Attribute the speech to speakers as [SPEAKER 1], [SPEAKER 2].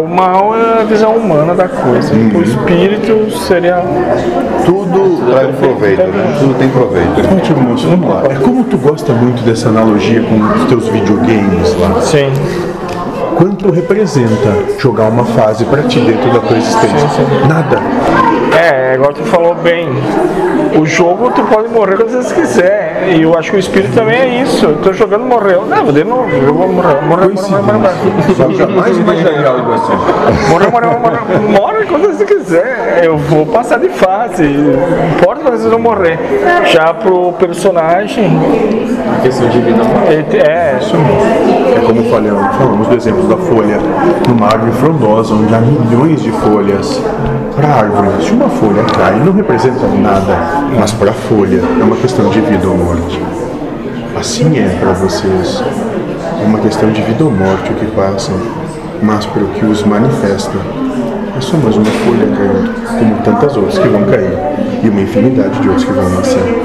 [SPEAKER 1] o mal é a visão humana da coisa. O espírito seria.
[SPEAKER 2] Tudo traz proveito, né? Tudo tem proveito.
[SPEAKER 3] Moço, vamos lá. É como tu gosta muito dessa analogia com os teus videogames lá.
[SPEAKER 1] Sim.
[SPEAKER 3] Quanto representa jogar uma fase pra ti dentro da tua existência? Nada.
[SPEAKER 1] É, agora tu falou bem. O jogo tu pode morrer quando você quiser. E eu acho que o espírito também é isso. Eu tô jogando, morreu. Não, de novo, eu vou morrer. Morreu, morreu, morreu, morreu.
[SPEAKER 2] Só jamais imaginaria algo assim.
[SPEAKER 1] Morreu, morreu, morreu. Morre quando você quiser. Eu vou passar de fase. Não importa quando vocês vão morrer. Já pro personagem.
[SPEAKER 4] Questão de vida moral.
[SPEAKER 1] ele- É,
[SPEAKER 3] É como falamos, falamos do exemplo da folha numa árvore frondosa, onde há milhões de folhas. Para a árvore, se uma folha cai, não representa nada, mas para a folha é uma questão de vida ou morte. Assim é para vocês. É uma questão de vida ou morte o que passam, mas para o que os manifesta. É só mais uma folha caindo, como tantas outras que vão cair, e uma infinidade de outros que vão nascer.